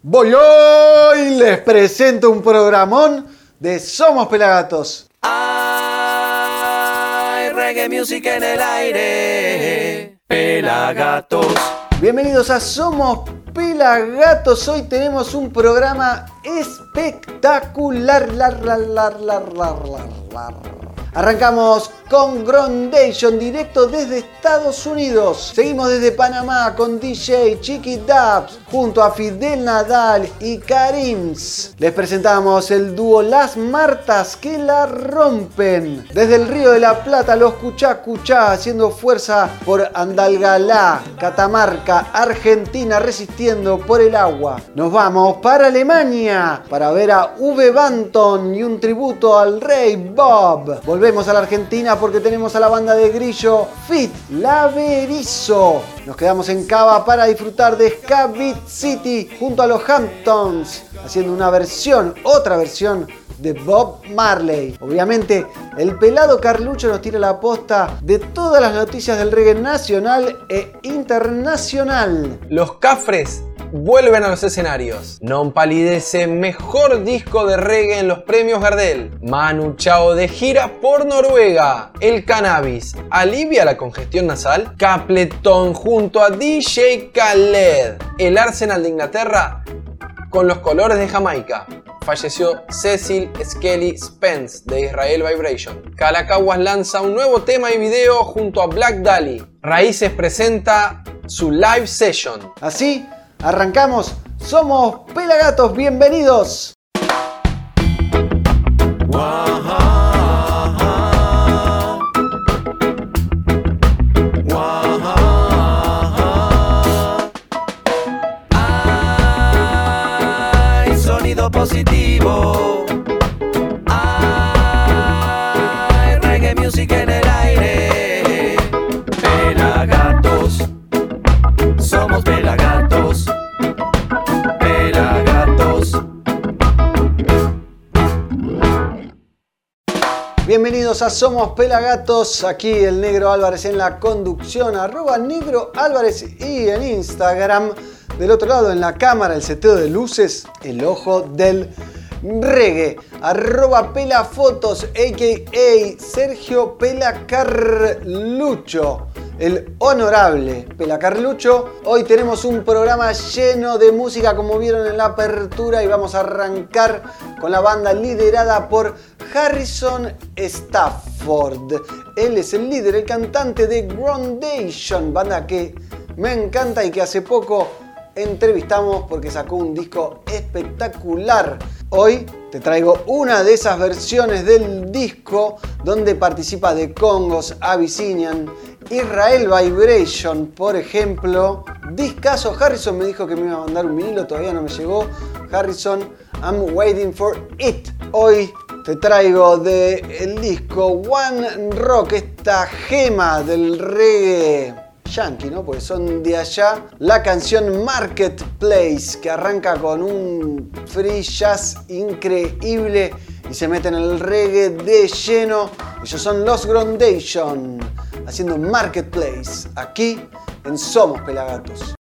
Voy hoy, les presento un programón de Somos Pelagatos. Hay reggae music en el aire. Pelagatos. Bienvenidos a Somos Pelagatos. Hoy tenemos un programa espectacular. Lar, lar, lar, Arrancamos con Grondation directo desde Estados Unidos. Seguimos desde Panamá con DJ Chiqui Dubs junto a Fidel Nadal y Karims. Les presentamos el dúo Las Martas que la rompen. Desde el Río de la Plata los Cuchá Cuchá haciendo fuerza por Andalgalá, Catamarca, Argentina resistiendo por el agua. Nos vamos para Alemania para ver a V Banton y un tributo al rey Bob. Volvemos a la Argentina porque tenemos a la banda de Grillo Fit Laverizo. Nos quedamos en Cava para disfrutar de Ska City junto a los Hamptons, haciendo una versión, otra versión de Bob Marley. Obviamente, el pelado Carlucho nos tira la posta de todas las noticias del reggae nacional e internacional. Los Cafres vuelven a los escenarios. Non palidece mejor disco de reggae en los premios Gardel. Manu Chao de gira por Noruega. El cannabis alivia la congestión nasal. Capleton junto a DJ Khaled. El Arsenal de Inglaterra con los colores de Jamaica falleció Cecil Skelly Spence de Israel Vibration. Calacaguas lanza un nuevo tema y video junto a Black Dali. Raíces presenta su live session. Así, arrancamos. Somos Pelagatos, bienvenidos. Somos Pelagatos, aquí el Negro Álvarez en la conducción, arroba Negro Álvarez y en Instagram del otro lado, en la cámara, el seteo de luces, el ojo del reggae. Arroba pelafotos, a.k.a. Sergio Pelacarlucho. El honorable Pelacarlucho. Hoy tenemos un programa lleno de música como vieron en la apertura y vamos a arrancar con la banda liderada por Harrison Stafford. Él es el líder, el cantante de Groundation, banda que me encanta y que hace poco entrevistamos porque sacó un disco espectacular. Hoy te traigo una de esas versiones del disco donde participa de Congos, Abyssinian, Israel Vibration, por ejemplo. Discaso, Harrison me dijo que me iba a mandar un vinilo, todavía no me llegó. Harrison, I'm waiting for it. Hoy te traigo del el disco One Rock, esta gema del reggae yankee, ¿no? Porque son de allá. La canción Marketplace, que arranca con un free jazz increíble y se mete en el reggae de lleno. Ellos son los Groundation, haciendo Marketplace, aquí en Somos Pelagatos.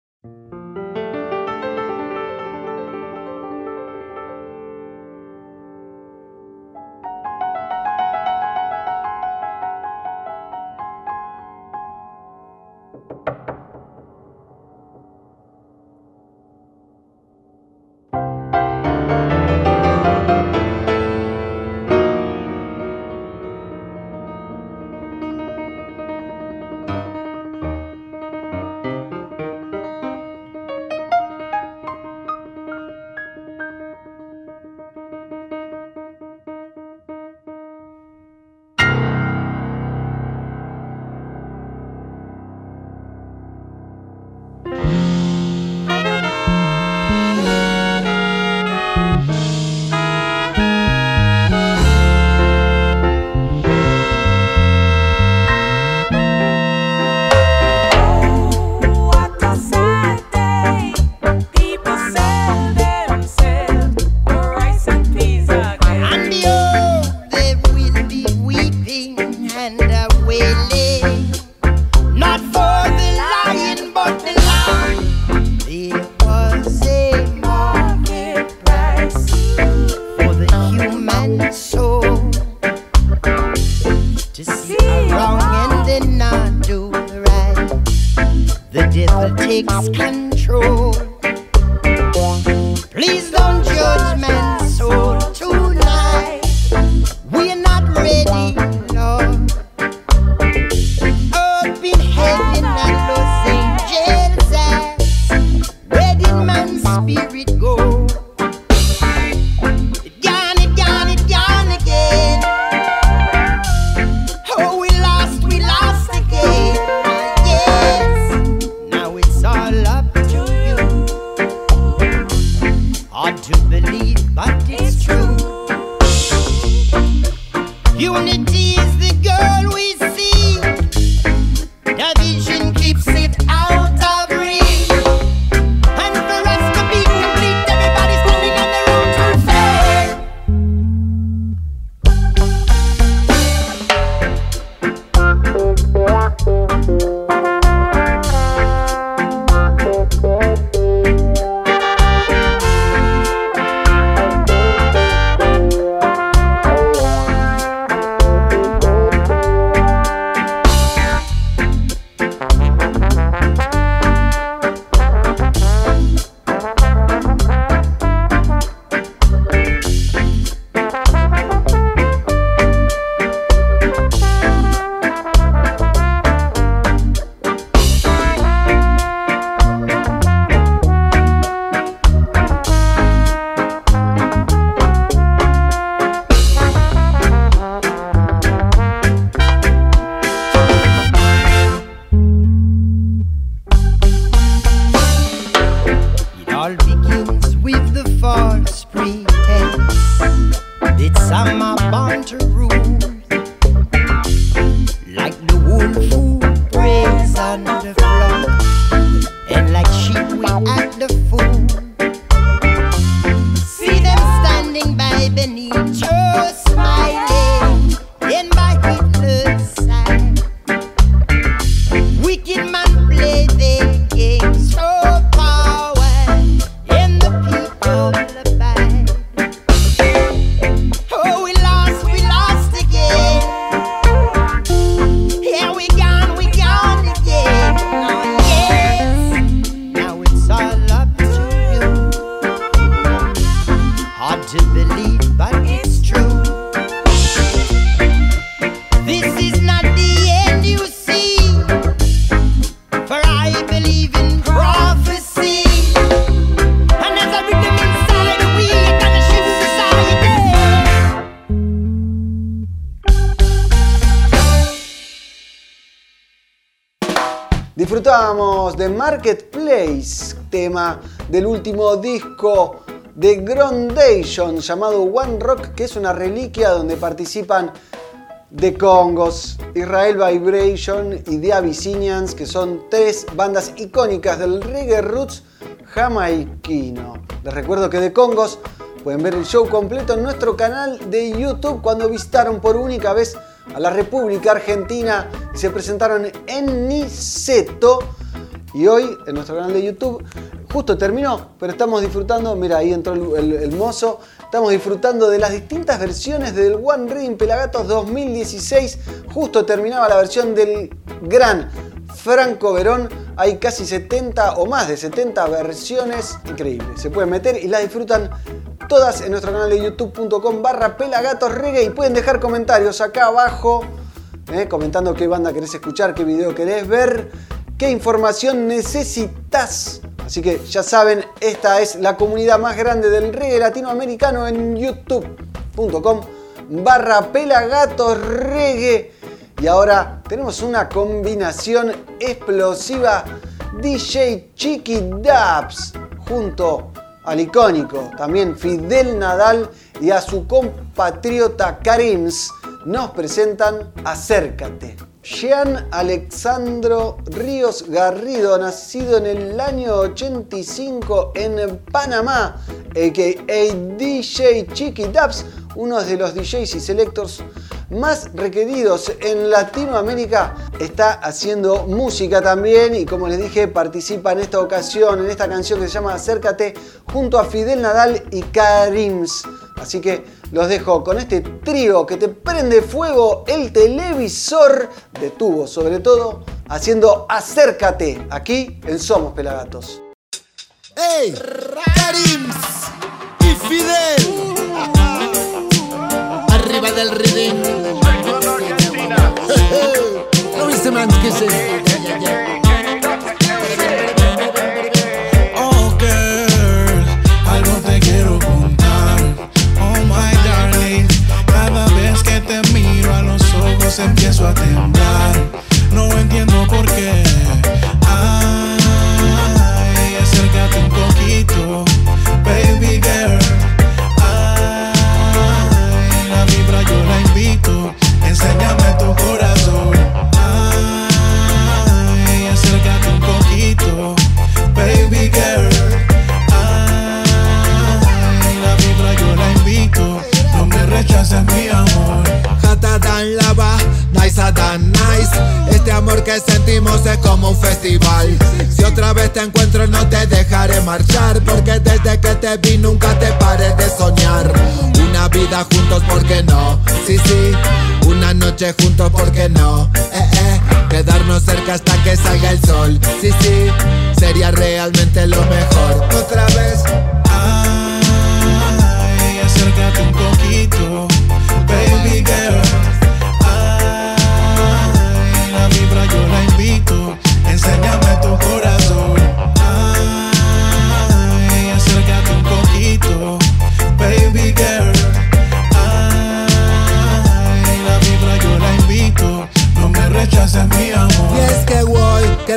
Del último disco de Grondation llamado One Rock, que es una reliquia donde participan The Congos, Israel Vibration y The Abyssinians, que son tres bandas icónicas del reggae roots jamaiquino. Les recuerdo que The Congos pueden ver el show completo en nuestro canal de YouTube cuando visitaron por única vez a la República Argentina y se presentaron en Niceto. Y hoy en nuestro canal de YouTube justo terminó, pero estamos disfrutando, mira ahí entró el, mozo, estamos disfrutando de las distintas versiones del One Reading Pelagatos 2016. Justo terminaba la versión del gran Franco Verón. Hay casi 70 o más de 70 versiones. Increíble. Se pueden meter y las disfrutan todas en nuestro canal de youtube.com barra pelagatos reggae y pueden dejar comentarios acá abajo eh, comentando qué banda querés escuchar, qué video querés ver, qué información necesitas. Así que ya saben, esta es la comunidad más grande del reggae latinoamericano en youtube.com barra pelagatos reggae. Y ahora tenemos una combinación explosiva DJ Chiqui Dubs junto al icónico también Fidel Nadal y a su compatriota Karims nos presentan Acércate. Jean Alexandro Ríos Garrido, nacido en el año 85 en Panamá, a.k.a. DJ Chiqui Dubs, uno de los DJs y selectors más requeridos en Latinoamérica, está haciendo música también y como les dije participa en esta ocasión, en esta canción que se llama Acércate, junto a Fidel Nadal y Karims. Así que los dejo con este trío que te prende fuego el televisor de tubo, sobre todo haciendo Acércate aquí en Somos Pelagatos. ¡Ey! Karims y Fidel. Arriba del ridín. ¿No viste, man? empiezo a temblar. No entiendo por qué. Ay, acércate un poquito, baby girl. Ay, la vibra yo la invito. Enséñame tu corazón. Ay, acércate un poquito, baby girl. La vibra yo la invito. No me rechaces mi amor. Dan lava, nice a dan nice. Este amor que sentimos es como un festival. Si otra vez te encuentro, no te dejaré marchar. Porque desde que te vi, nunca te pares de soñar. Una vida juntos, ¿por qué no? Sí, sí. Una noche juntos, ¿por qué no? Eh, eh. Quedarnos cerca hasta que salga el sol. Sí, sí. Sería realmente lo mejor. Otra vez.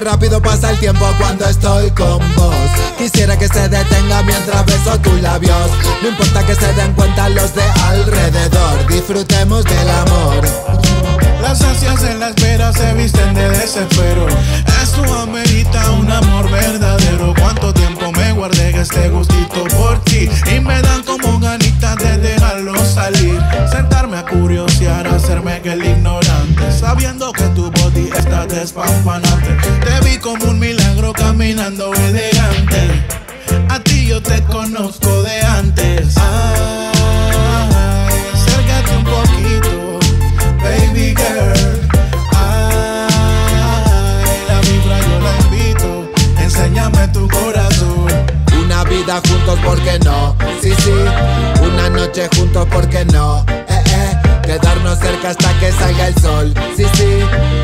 Rápido pasa el tiempo cuando estoy con vos. Quisiera que se detenga mientras beso tus labios. No importa que se den cuenta los de alrededor. Disfrutemos del amor. Las ansias en la espera se visten de desespero. Esto amerita un amor verdadero. Cuánto tiempo me guardé este gustito por ti. Y me dan como ganitas de dejarlo curiosear, hacerme que el ignorante. Sabiendo que tu body está despampanante. Te vi como un milagro caminando elegante. A ti yo te conozco de antes. Ay, acércate un poquito baby girl. Ay, la vibra yo la invito, enséñame tu corazón. Una vida juntos, ¿por qué no? Sí, sí. Una noche juntos, ¿por qué no? Quedarnos cerca hasta que salga el sol. Sí, sí.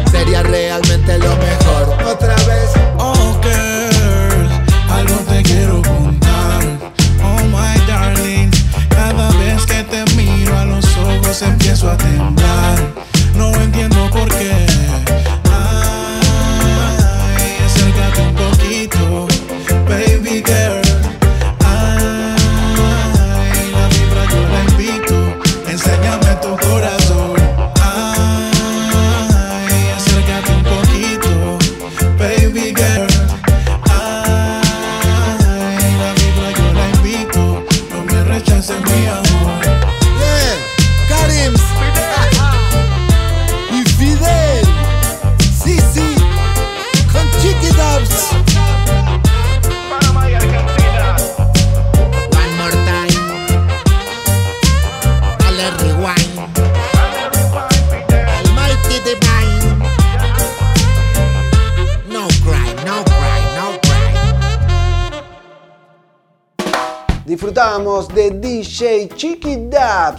Sería realmente lo mejor. Otra vez. Oh girl, algo te quiero contar. Oh my darling, cada vez que te miro a los ojos empiezo a temblar.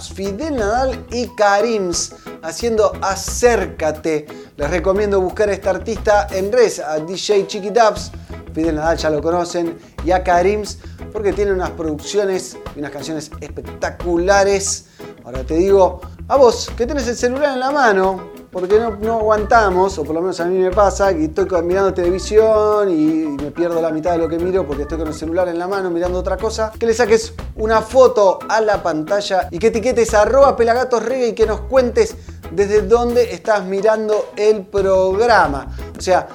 Fidel Nadal y Karims haciendo Acércate. Les recomiendo buscar a este artista en redes, a DJ Chiqui Dubs. Fidel Nadal ya lo conocen y a Karims porque tiene unas producciones y unas canciones espectaculares. Ahora te digo, a vos que tenés el celular en la mano, porque no, no aguantamos, o por lo menos a mí me pasa, que estoy mirando televisión y me pierdo la mitad de lo que miro porque estoy con el celular en la mano mirando otra cosa, que le saques una foto a la pantalla y que etiquetes arroba pelagatos reggae y que nos cuentes desde dónde estás mirando el programa. O sea,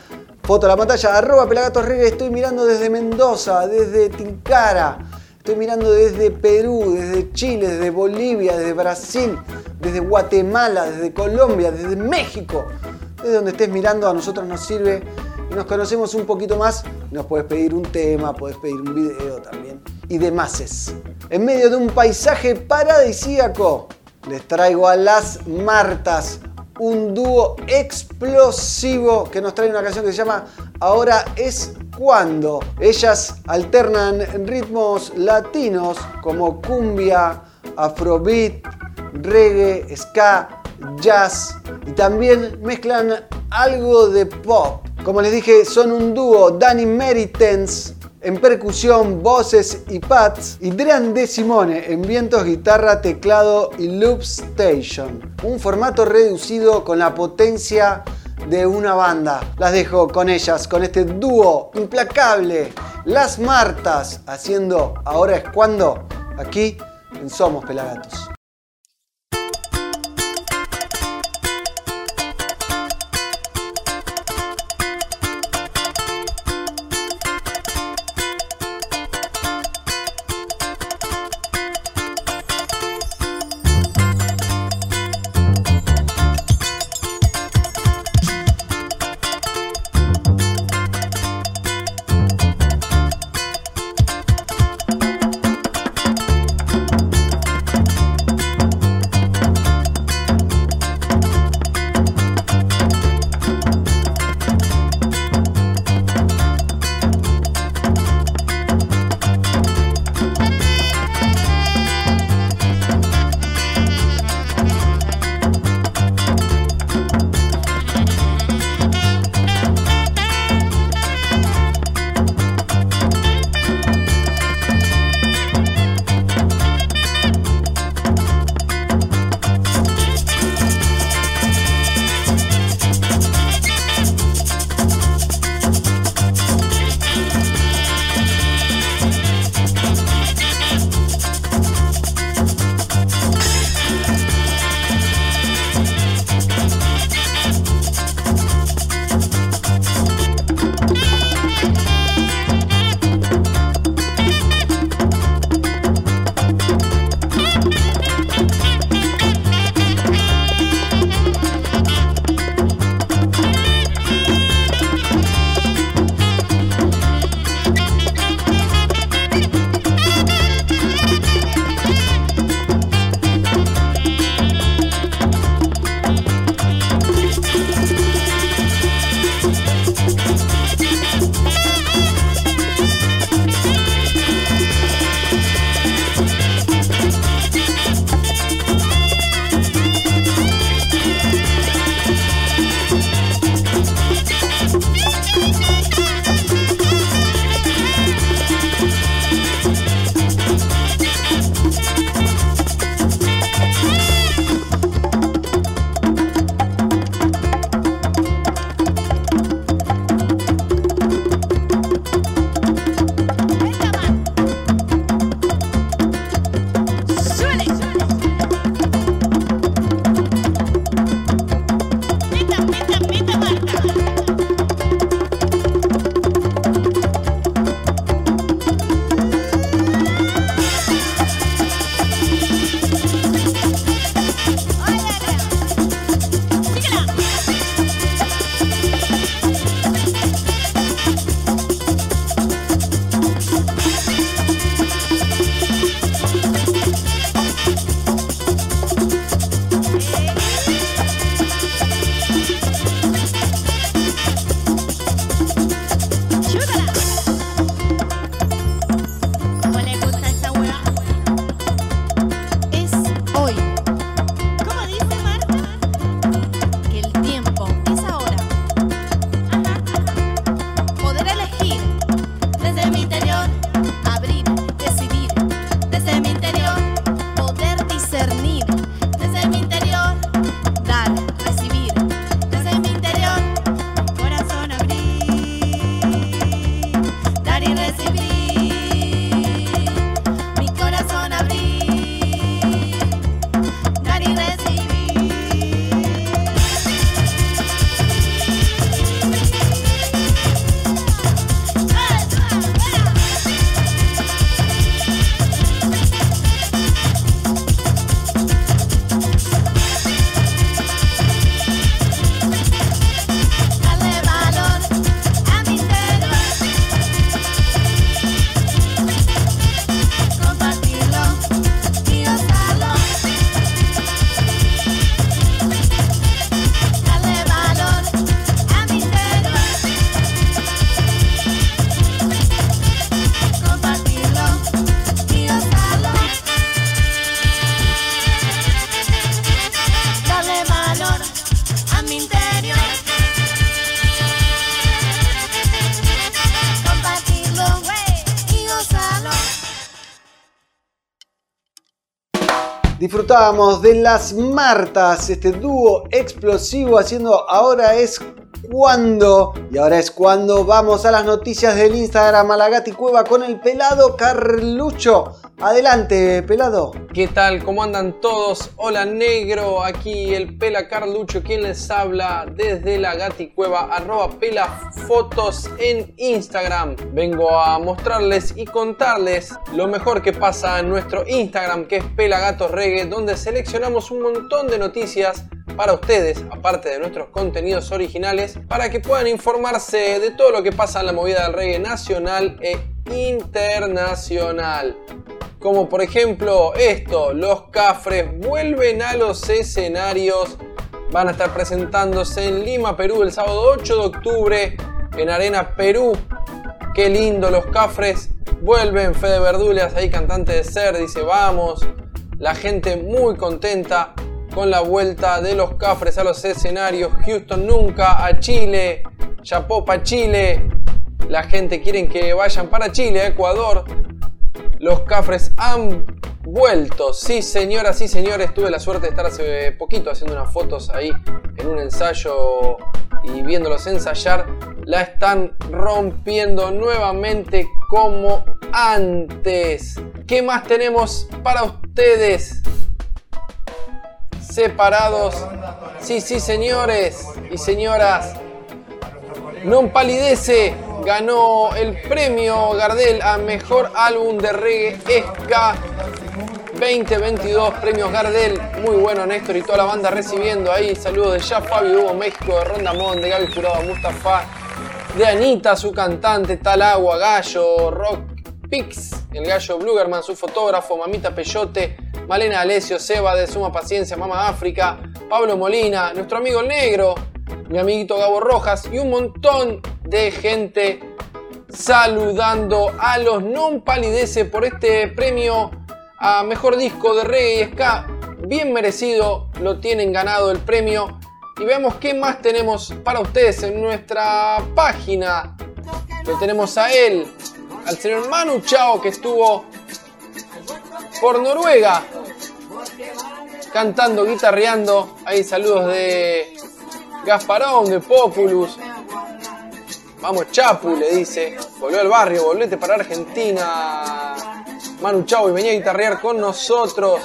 foto a la pantalla, arroba pelagatos reggae, estoy mirando desde Mendoza, desde Tilcara. Estoy mirando desde Perú, desde Chile, desde Bolivia, desde Brasil, desde Guatemala, desde Colombia, desde México. Desde donde estés mirando a nosotros nos sirve y nos conocemos un poquito más. Nos puedes pedir un tema, puedes pedir un video también. Y demás. En medio de un paisaje paradisíaco, les traigo a las Martas, un dúo explosivo que nos trae una canción que se llama Ahora es cuando. Ellas alternan ritmos latinos como cumbia, afrobeat, reggae, ska, jazz y también mezclan algo de pop. Como les dije, son un dúo Danny Meritens en percusión, voces y pads, y Drean De Simone en vientos, guitarra, teclado y loop station. Un formato reducido con la potencia de una banda. Las dejo con ellas, con este dúo implacable, Las Martas, haciendo Ahora es cuando, aquí en Somos Pelagatos. De las Martas, este dúo explosivo haciendo ahora es cuando. Y ahora es cuando vamos a las noticias del Instagram a la Gati Cueva con el pelado Carlucho. Adelante, pelado. ¿Qué tal? ¿Cómo andan todos? Hola negro, aquí el Pela Carlucho, quien les habla desde la Gati Cueva, arroba pela fotos en Instagram. Vengo a mostrarles y contarles lo mejor que pasa en nuestro Instagram, que es Pela Gatos Reggae, donde seleccionamos un montón de noticias para ustedes, aparte de nuestros contenidos originales, para que puedan de todo lo que pasa en la movida del reggae nacional e internacional. Como por ejemplo esto, los Cafres vuelven a los escenarios, van a estar presentándose en Lima, Perú el sábado 8 de octubre en Arena Perú. Qué lindo los Cafres, vuelven Fede Verdulias ahí cantante de Ser, dice vamos, la gente muy contenta con la vuelta de los Cafres a los escenarios. Houston nunca, a Chile, Chapó para Chile. La gente quiere que vayan para Chile, a Ecuador. Los Cafres han vuelto. Sí, señoras y señores, tuve la suerte de estar hace poquito haciendo unas fotos ahí en un ensayo y viéndolos ensayar. La están rompiendo nuevamente como antes. ¿Qué más tenemos para ustedes? Separados. Sí, sí, señores y señoras. Non Palidece ganó el premio Gardel a mejor álbum de reggae ska 2022. Premios Gardel. Muy bueno, Néstor y toda la banda recibiendo ahí. Saludos de Ya Fabio Hugo México, de Rondamón, de Gaby Jurado, Mustafa, de Anita, su cantante, Tal Agua, Gallo, Rock Pix, el Gallo Blugerman, su fotógrafo, Mamita Peyote. Malena Alesio, Seba de Suma Paciencia, Mama África, Pablo Molina, nuestro amigo el negro, mi amiguito Gabo Rojas y un montón de gente saludando a los non palidece por este premio a mejor disco de reggae y ska. Bien merecido, lo tienen ganado el premio. Y veamos qué más tenemos para ustedes en nuestra página. Que tenemos a él, al señor Manu Chao que estuvo por Noruega. Cantando, guitarreando. Hay saludos de Gasparón, de Populus. Vamos Chapu, le dice. Volvió al barrio, volvete para Argentina. Manu Chau y venía a guitarrear con nosotros.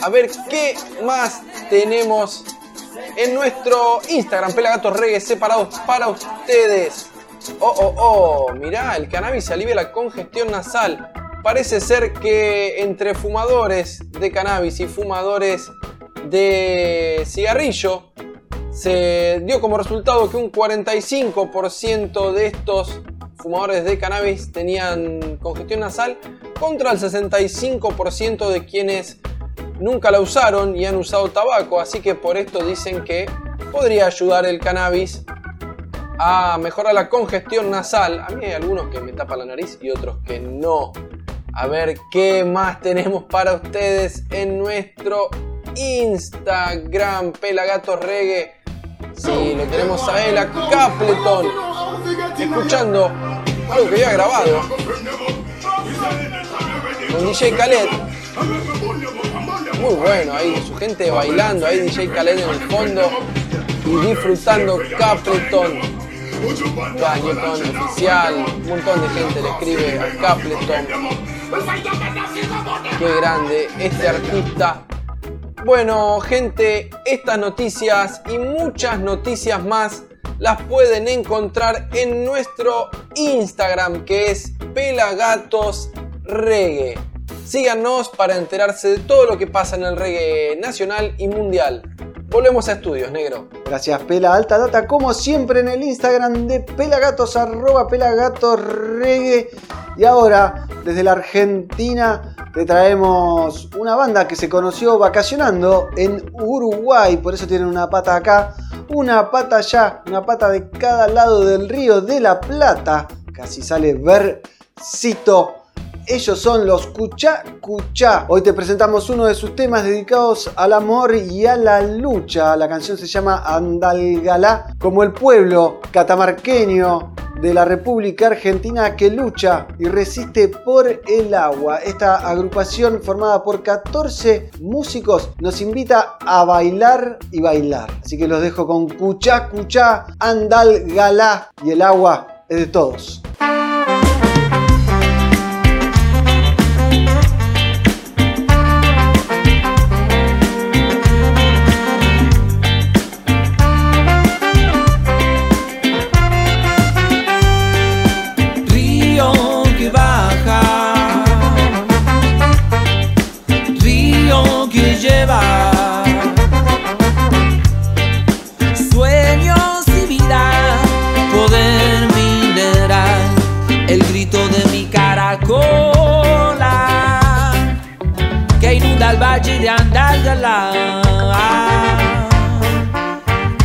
A ver qué más tenemos en nuestro Instagram, Pelagatos Reggae separados para ustedes. Oh, oh, oh, mirá, el cannabis alivia la congestión nasal parece ser que entre fumadores de cannabis y fumadores de cigarrillo se dio como resultado que un 45% de estos fumadores de cannabis tenían congestión nasal contra el 65% de quienes nunca la usaron y han usado tabaco, así que por esto dicen que podría ayudar el cannabis a mejorar la congestión nasal. A mí hay algunos que me tapan la nariz y otros que no a ver qué más tenemos para ustedes en nuestro Instagram, Pelagatos Reggae. Sí, lo tenemos a él, a Capleton, escuchando algo que había grabado con DJ Khaled. Muy bueno, ahí su gente bailando, ahí DJ Khaled en el fondo y disfrutando Capleton. Cañetón oficial, un montón de gente le escribe a Capleton. Qué grande este artista. Bueno, gente, estas noticias y muchas noticias más las pueden encontrar en nuestro Instagram que es Pelagatos Reggae. Síganos para enterarse de todo lo que pasa en el reggae nacional y mundial. Volvemos a estudios, negro. Gracias, Pela Alta Data, como siempre en el Instagram de Pelagatos, arroba Pelagatos Reggae. Y ahora, desde la Argentina, te traemos una banda que se conoció vacacionando en Uruguay, por eso tienen una pata acá, una pata allá, una pata de cada lado del río de la Plata. Casi sale versito ellos son los Cuchá Cuchá. Hoy te presentamos uno de sus temas dedicados al amor y a la lucha. La canción se llama Andalgalá, como el pueblo catamarqueño de la República Argentina que lucha y resiste por el agua. Esta agrupación formada por 14 músicos nos invita a bailar y bailar. Así que los dejo con Cuchá Cuchá, Andal Galá y el agua es de todos.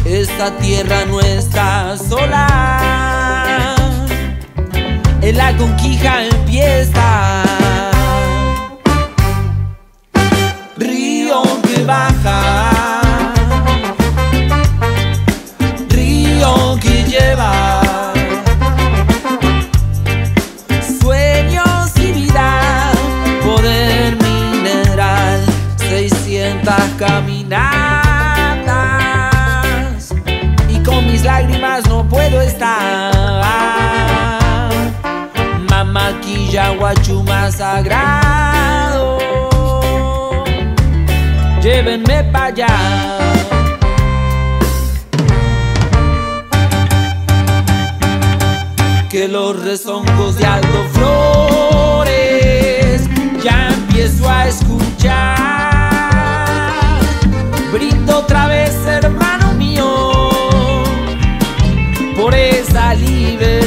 Esta tierra nuestra sola. En la conquija empieza. Río que baja, río que lleva Mamaquilla guachuma sagrado, llévenme para allá. Que los rezongos de Aldo Flores ya empiezo a escuchar. Brindo otra vez, hermano mío, por esa libertad.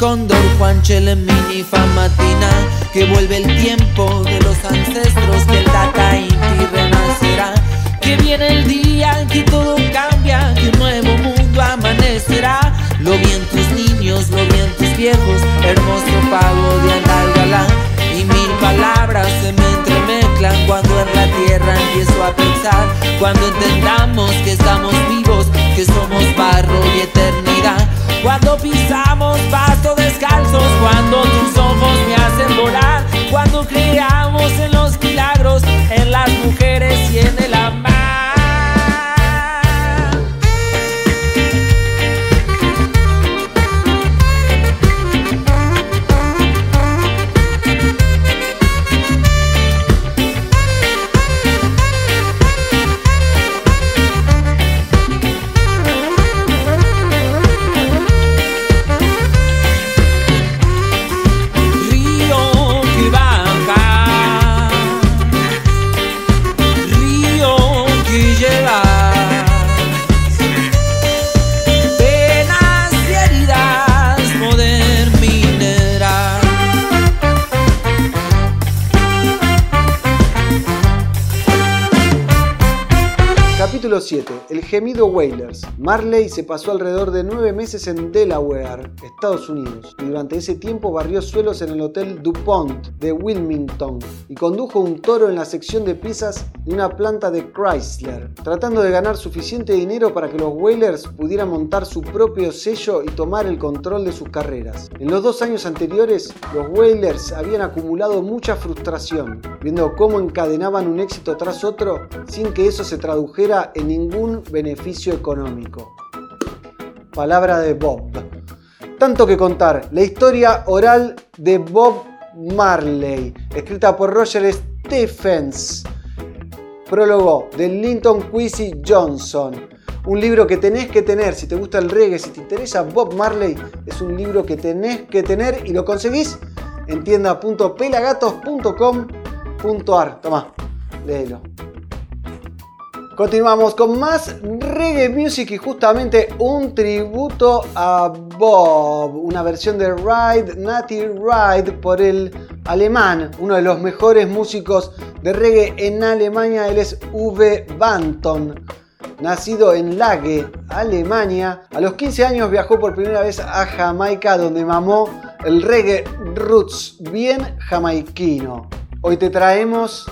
El cóndor, Juan Chelemini, Famatina, que vuelve el tiempo de los ancestros, que el Tata Inti renacerá. Que viene el día en que todo cambia, que un nuevo mundo amanecerá. Lo vi en tus niños, lo vi en tus viejos, hermoso pago de Andalgalá. Y mil palabras se me entremezclan cuando en la tierra empiezo a pensar. Cuando entendamos que estamos vivos, que somos barro y eternidad. Cuando pisamos pasto descalzos, cuando tus ojos me hacen volar, cuando creamos en los milagros, en las mujeres y en el amar. Capítulo 7. El gemido Whalers. Marley se pasó alrededor de nueve meses en Delaware, Estados Unidos, y durante ese tiempo barrió suelos en el Hotel DuPont de Wilmington y condujo un toro en la sección de pizzas de una planta de Chrysler, tratando de ganar suficiente dinero para que los Whalers pudieran montar su propio sello y tomar el control de sus carreras. En los dos años anteriores, los Whalers habían acumulado mucha frustración, viendo cómo encadenaban un éxito tras otro sin que eso se tradujera en ningún beneficio económico. Palabra de Bob. Tanto que contar, la historia oral de Bob Marley, escrita por Roger Stephens, prólogo de Linton Quincy Johnson. Un libro que tenés que tener, si te gusta el reggae, si te interesa Bob Marley, es un libro que tenés que tener y lo conseguís en tienda.pelagatos.com.ar. Tomá, léelo. Continuamos con más reggae music y justamente un tributo a Bob, una versión de Ride, Natty Ride por el alemán, uno de los mejores músicos de reggae en Alemania, él es V. Banton. Nacido en Lage, Alemania, a los 15 años viajó por primera vez a Jamaica donde mamó el reggae roots bien jamaiquino. Hoy te traemos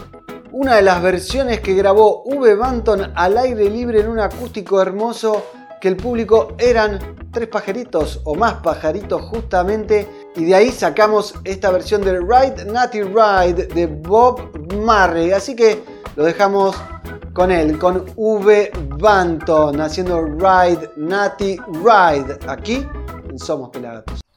una de las versiones que grabó V. Banton al aire libre en un acústico hermoso que el público eran tres pajaritos o más pajaritos justamente y de ahí sacamos esta versión de Ride Natty Ride de Bob Marley así que lo dejamos con él, con V Banton haciendo Ride Natty Ride aquí en Somos Pelagatos.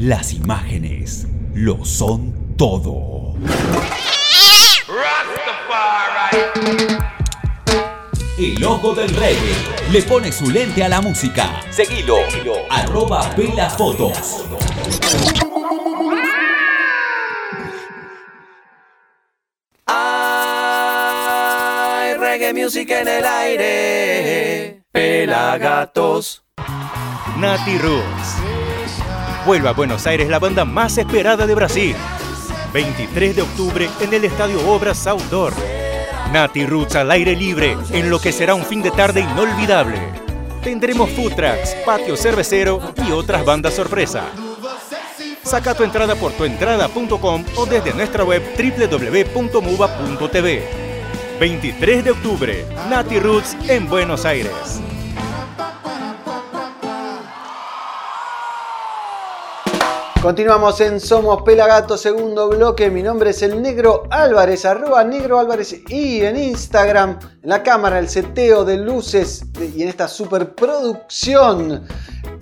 Las imágenes lo son todo. El ojo del reggae le pone su lente a la música. Seguilo. Arroba Fotos. Hay reggae music en el aire. Pelagatos. Nati Roots. Vuelve a Buenos Aires la banda más esperada de Brasil. 23 de octubre en el Estadio Obras Outdoor. Nati Roots al aire libre en lo que será un fin de tarde inolvidable. Tendremos food trucks, patio cervecero y otras bandas sorpresa. Saca tu entrada por tuentrada.com o desde nuestra web www.muba.tv. 23 de octubre, Nati Roots en Buenos Aires. Continuamos en Somos Pelagato, segundo bloque. Mi nombre es el Negro Álvarez, arroba Negro Álvarez y en Instagram, en la cámara, el seteo de luces y en esta superproducción,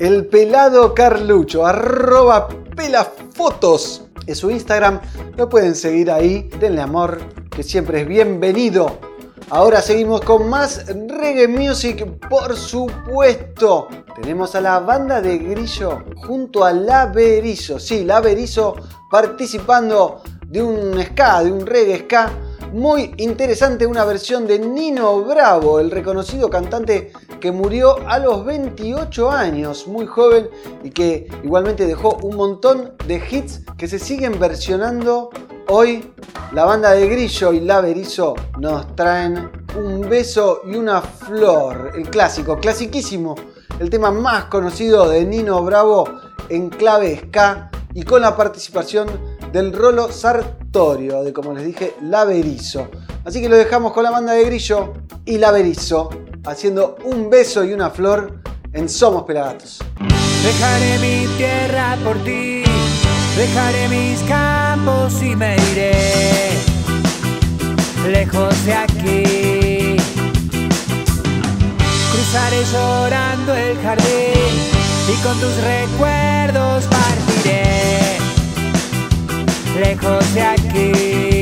el pelado Carlucho, arroba pelafotos. Es su Instagram, lo pueden seguir ahí, denle amor, que siempre es bienvenido. Ahora seguimos con más reggae music, por supuesto. Tenemos a la banda de Grillo junto a La Berizo. Sí, La Berizo participando de un ska, de un reggae ska. Muy interesante, una versión de Nino Bravo, el reconocido cantante que murió a los 28 años, muy joven y que igualmente dejó un montón de hits que se siguen versionando Hoy. La banda de Grillo y La Berizo nos traen un beso y una flor, el clásico, clasiquísimo, el tema más conocido de Nino Bravo en clave ska y con la participación del Rolo Sartorio, de como les dije, La Berizo. Así que lo dejamos con la banda de Grillo y La Berizo, haciendo un beso y una flor en Somos Pelagatos. Dejaré mi tierra por ti, dejaré mis campos y me iré lejos de aquí. Cruzaré llorando el jardín y con tus recuerdos lejos de aquí.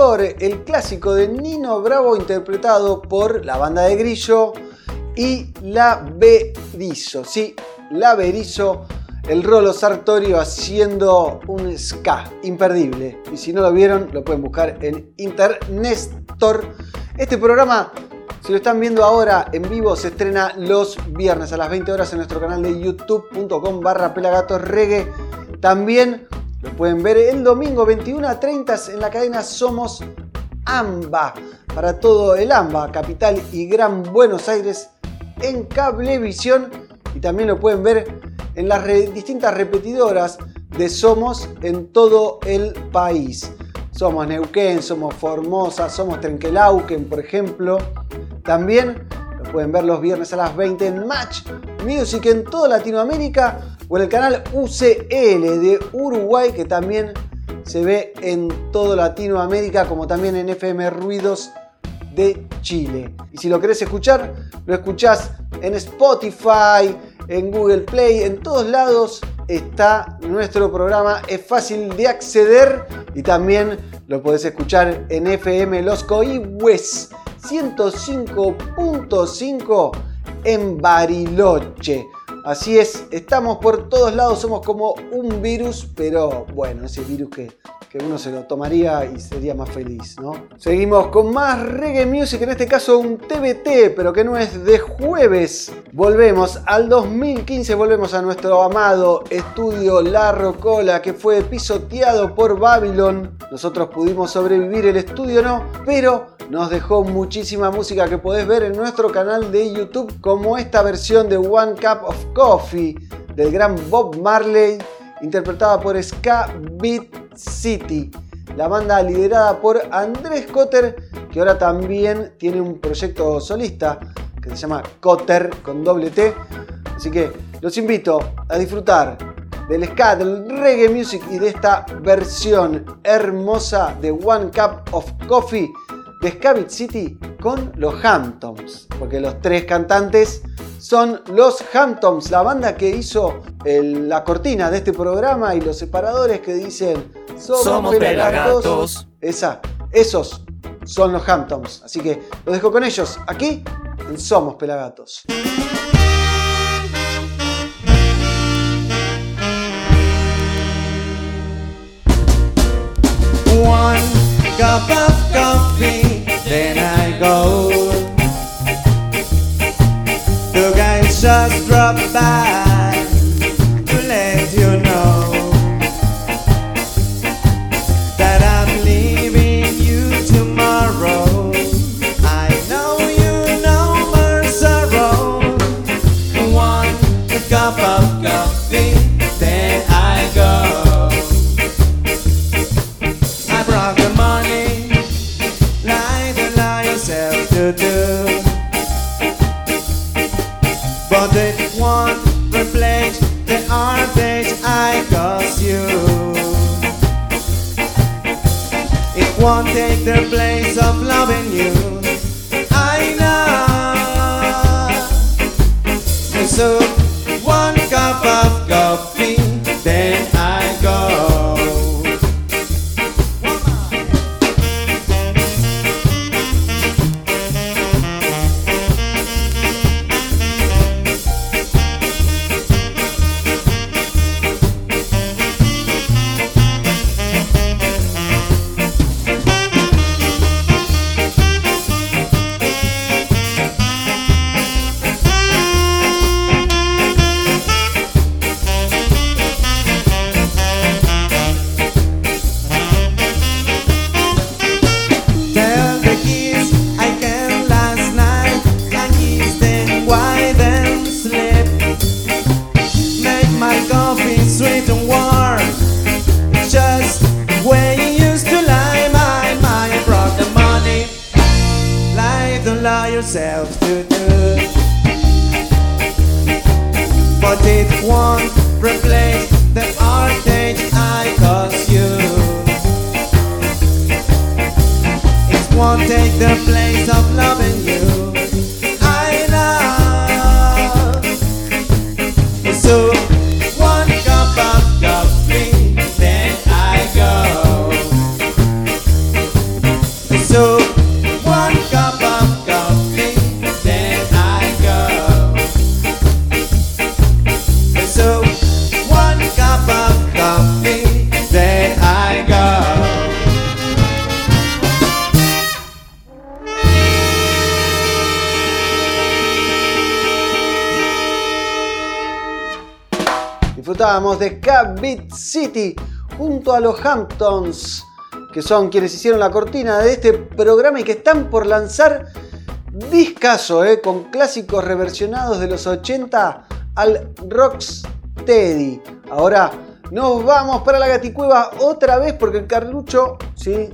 El clásico de Nino Bravo interpretado por la banda de Grillo y la Berizo. Sí, la Berizo, el Rolo Sartorio haciendo un ska imperdible. Y si no lo vieron, lo pueden buscar en Internestor. Este programa si lo están viendo ahora en vivo, se estrena los viernes a las 20 horas en nuestro canal de youtube.com barra pelagatorreggae. También lo pueden ver el domingo 21 a 30 en la cadena Somos AMBA. Para todo el AMBA, capital y Gran Buenos Aires en Cablevisión. Y también lo pueden ver en las distintas repetidoras de Somos en todo el país. Somos Neuquén, somos Formosa, somos Trenquelauquen, por ejemplo. También lo pueden ver los viernes a las 20 en Match Music en toda Latinoamérica o en el canal UCL de Uruguay que también se ve en toda Latinoamérica como también en FM Ruidos de Chile. Y si lo querés escuchar, lo escuchás en Spotify, en Google Play, en todos lados está nuestro programa. Es fácil de acceder y también lo podés escuchar en FM Los Coihues 105.5 en Bariloche. Así es, estamos por todos lados, somos como un virus, pero bueno, ese virus que, que uno se lo tomaría y sería más feliz, ¿no? Seguimos con más reggae music, en este caso un TBT, pero que no es de jueves. Volvemos al 2015, volvemos a nuestro amado estudio La Rocola, que fue pisoteado por Babylon. Nosotros pudimos sobrevivir, el estudio no, pero nos dejó muchísima música que podés ver en nuestro canal de YouTube, como esta versión de One Cup of Coffee del gran Bob Marley, interpretada por Ska Beat City, la banda liderada por Andrés Cotter, que ahora también tiene un proyecto solista que se llama Cotter con doble T. Así que los invito a disfrutar del ska, del reggae music y de esta versión hermosa de One Cup of Coffee de Scabit City con los Hamptons, porque los tres cantantes son los Hamptons, la banda que hizo el- la cortina de este programa y los separadores que dicen Somos, Somos pelagatos". Esa, esos son los Hamptons. Así que los dejo con ellos aquí en Somos Pelagatos. One cup of coffee, then I go. The guys just drop by you. I know. So Beat City junto a los Hamptons, que son quienes hicieron la cortina de este programa y que están por lanzar discaso, eh, con clásicos reversionados de los 80 al Rocksteady. Ahora nos vamos para la gaticueva otra vez porque el Carlucho, ¿sí?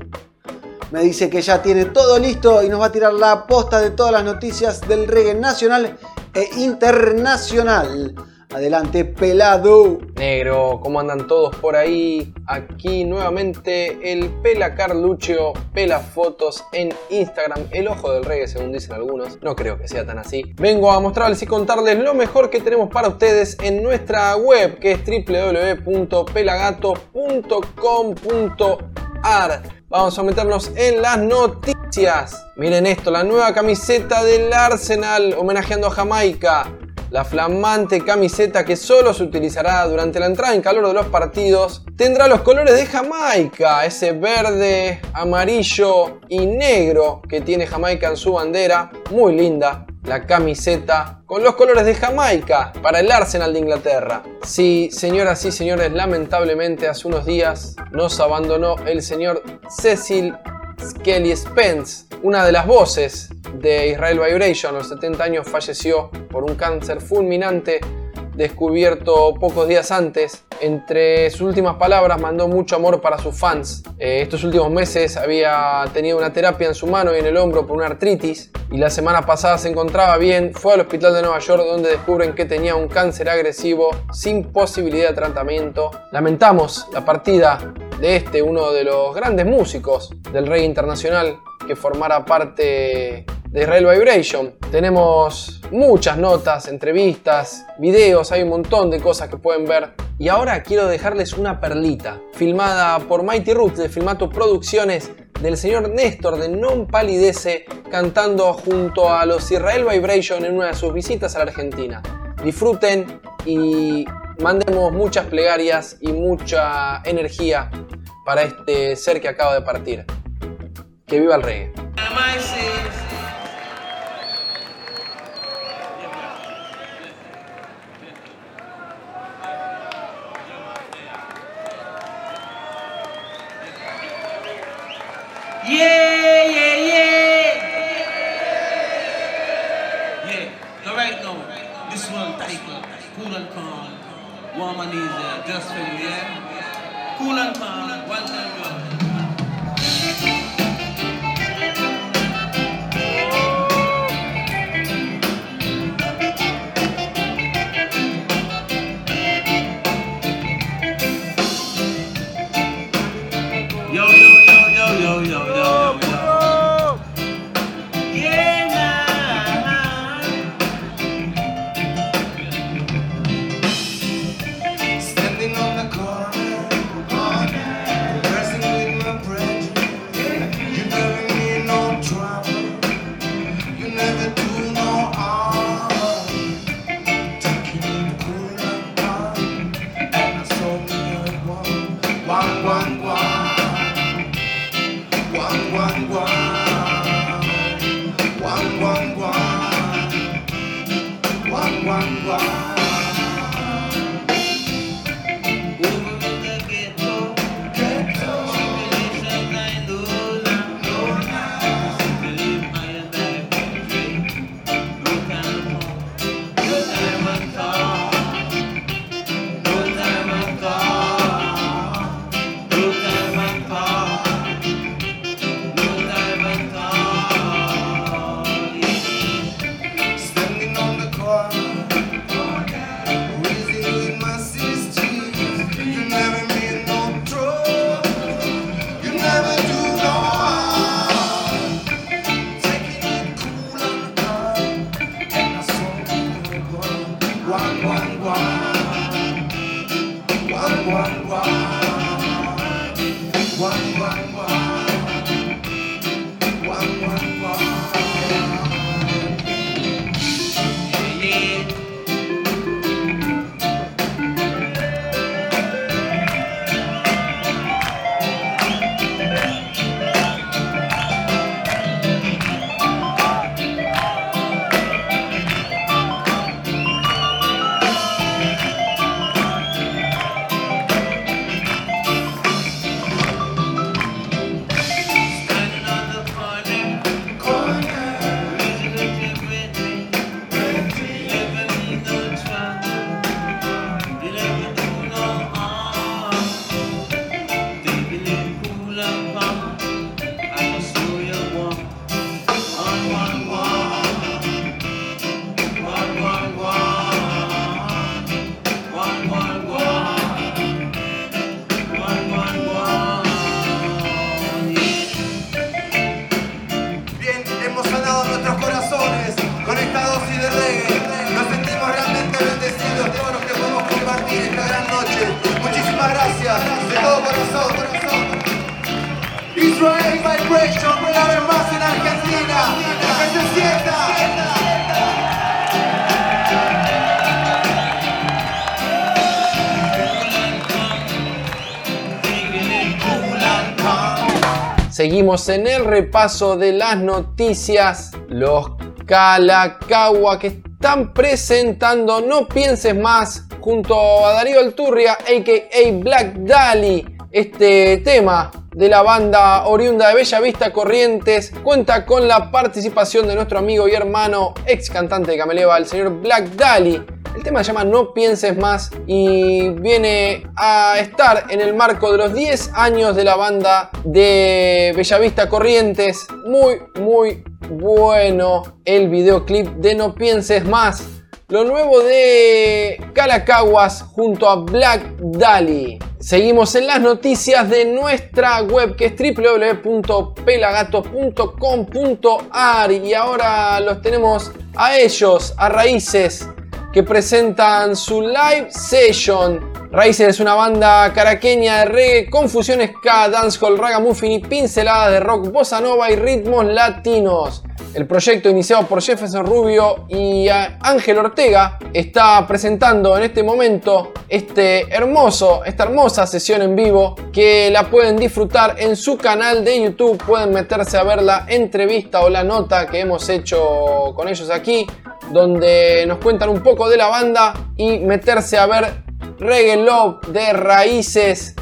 Me dice que ya tiene todo listo y nos va a tirar la posta de todas las noticias del reggae nacional e internacional. Adelante, pelado. Negro, ¿cómo andan todos por ahí? Aquí nuevamente el Pela Carluccio, Pela Fotos en Instagram, el ojo del reggae según dicen algunos, no creo que sea tan así. Vengo a mostrarles y contarles lo mejor que tenemos para ustedes en nuestra web que es www.pelagato.com.ar. Vamos a meternos en las noticias. Miren esto, la nueva camiseta del Arsenal homenajeando a Jamaica. La flamante camiseta que solo se utilizará durante la entrada en calor de los partidos tendrá los colores de Jamaica, ese verde, amarillo y negro que tiene Jamaica en su bandera, muy linda. La camiseta con los colores de Jamaica para el Arsenal de Inglaterra. Sí, señoras y señores, lamentablemente hace unos días nos abandonó el señor Cecil Skelly Spence, una de las voces de Israel Vibration. A los 70 años falleció por un cáncer fulminante descubierto pocos días antes. Entre sus últimas palabras mandó mucho amor para sus fans. Eh, estos últimos meses había tenido una terapia en su mano y en el hombro por una artritis y la semana pasada se encontraba bien. Fue al hospital de Nueva York donde descubren que tenía un cáncer agresivo sin posibilidad de tratamiento. Lamentamos la partida de este, uno de los grandes músicos del reggae internacional que formara parte de Israel Vibration. Tenemos muchas notas, entrevistas, videos, hay un montón de cosas que pueden ver. Y ahora quiero dejarles una perlita, filmada por Mighty Roots de Filmato Producciones, del señor Néstor de Non Palidece, cantando junto a los Israel Vibration en una de sus visitas a la Argentina. Disfruten y mandemos muchas plegarias y mucha energía para este ser que acaba de partir. Que viva el reggae. Yeah, yeah, yeah. All right now. This one Cool and Calm. Uh, just for? Cool and calm, one time. Seguimos en el repaso de las noticias. Los Kalakawa que están presentando No Pienses Más junto a Darío Alturria, a.k.a. Black Dali. Este tema de la banda oriunda de Bella Vista Corrientes cuenta con la participación de nuestro amigo y hermano, ex cantante de Cameleva, el señor Black Dali. El tema se llama No pienses más y viene a estar en el marco de los 10 años de la banda de Bellavista Corrientes. Muy, muy bueno el videoclip de No pienses más. Lo nuevo de Calacaguas junto a Black Dali. Seguimos en las noticias de nuestra web que es www.pelagato.com.ar y ahora los tenemos a ellos, a Raíces, que presentan su live session. Raíces es una banda caraqueña de reggae con fusiones ska, dancehall, ragamuffin y pinceladas de rock, bossa nova y ritmos latinos. El proyecto iniciado por Jefferson Rubio y Ángel Ortega está presentando en este momento este hermoso, esta hermosa sesión en vivo que la pueden disfrutar en su canal de YouTube. Pueden meterse a ver la entrevista o la nota que hemos hecho con ellos aquí, donde nos cuentan un poco de la banda y meterse a ver Reggae Love de Raíces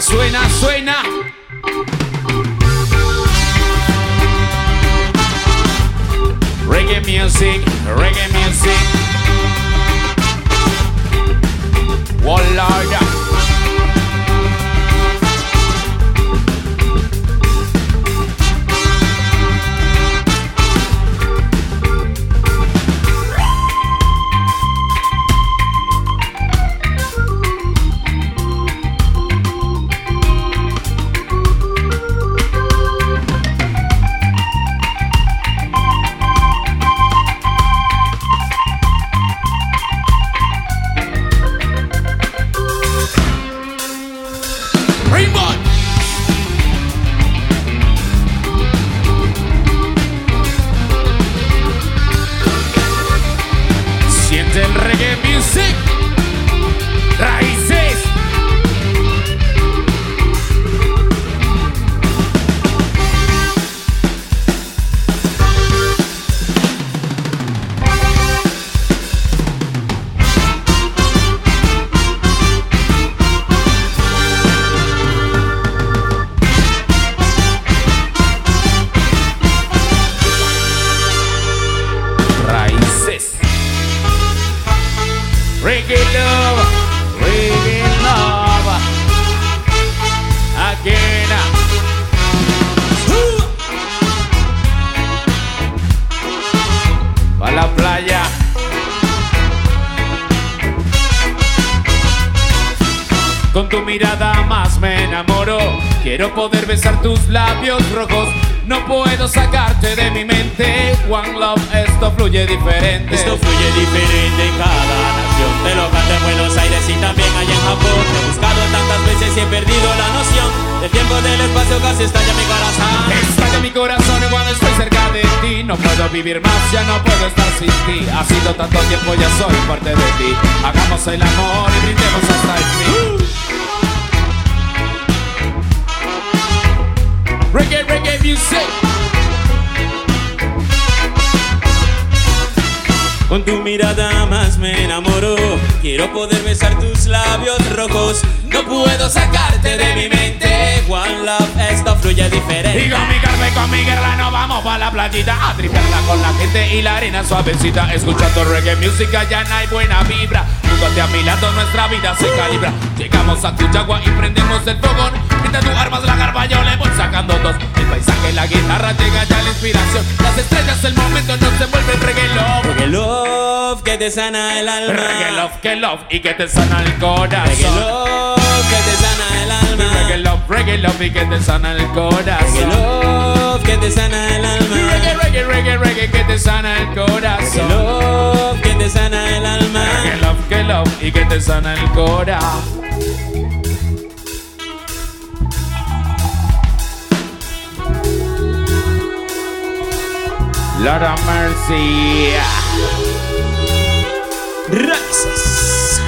Suena, suena. Tu mirada más me enamoro. Quiero poder besar tus labios rojos. No puedo sacarte de mi mente. One Love, esto fluye diferente. Esto fluye diferente en cada nación. Te lo canto en Buenos Aires y también allá en Japón. Te he buscado tantas veces y he perdido la noción. Del tiempo del espacio casi estalla mi corazón. Estalla mi corazón cuando estoy cerca de ti. No puedo vivir más, ya no puedo estar sin ti. Ha sido tanto tiempo, ya soy parte de ti. Hagamos el amor y brindemos hasta el fin. Reggae, reggae music. Con tu mirada más me enamoro. Quiero poder besar tus labios rojos. No puedo sacarte de mi mente. One Love, esto fluye diferente. Y con mi carne y con mi guerra nos vamos pa' la playita A tripearla con la gente y la arena suavecita Escuchando reggae music allá no hay buena vibra Júgate a mi lado, nuestra vida se calibra Llegamos a Cuchagua y prendemos el fogón Mientras tú armas la garba yo le voy sacando dos El paisaje, la guitarra, llega ya la inspiración Las estrellas, el momento no se vuelve reggae love Reggae Love, que te sana el alma. Reggae love, que love y que te sana el corazón Reggae Love, que te sana el alma. Reggae love, reggae love y que te sana el Reggae corazón Love, que te sana el alma. Reggae, reggae, reggae, reggae que te sana el Reggae corazón Love, que te sana el alma. Que love, que love y que te sana el corazón. Lord of mercy. Raíces.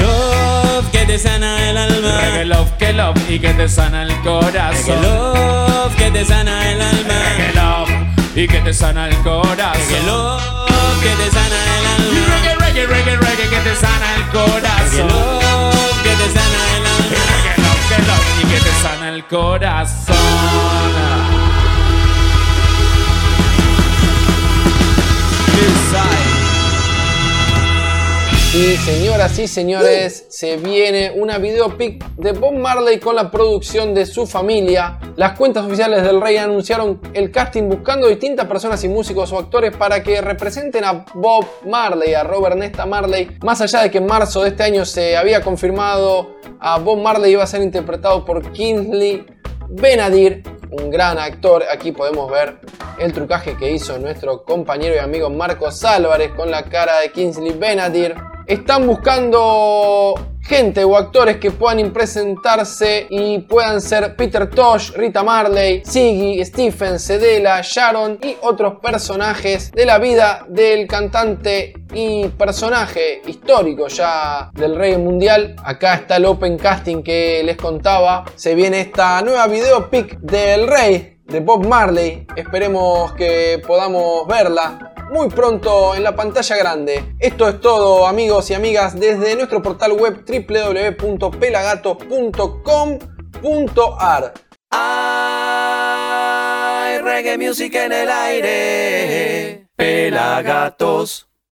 Love, que te sana el alma. Reggae love, que love y que te sana el Reggae corazón. Love, que te sana el alma. Reggae love y que te sana el Reggae corazón. Love, que te sana el alma. Reggae, reggae, reggae, reggae que te sana el Reggae corazón. Love, que te sana el alma. Que te sana el corazón. Y señoras y señores, se viene una videopic de Bob Marley con la producción de su familia. Las cuentas oficiales del Rey anunciaron el casting buscando distintas personas y músicos o actores para que representen a Bob Marley, a Robert Nesta Marley. Más allá de que en marzo de este año se había confirmado a Bob Marley iba a ser interpretado por Kingsley Benadir, un gran actor. Aquí podemos ver el trucaje que hizo nuestro compañero y amigo Marcos Álvarez con la cara de Kingsley Benadir. Están buscando gente o actores que puedan presentarse y puedan ser Peter Tosh, Rita Marley, Ziggy, Stephen, Cedella, Sharon y otros personajes de la vida del cantante y personaje histórico ya del rey mundial. Acá está el open casting que les contaba. Se viene esta nueva videopic del rey de Bob Marley. Esperemos que podamos verla muy pronto en la pantalla grande. Esto es todo amigos y amigas desde nuestro portal web www.pelagato.com.ar. Hay reggae music en el aire. Pelagatos.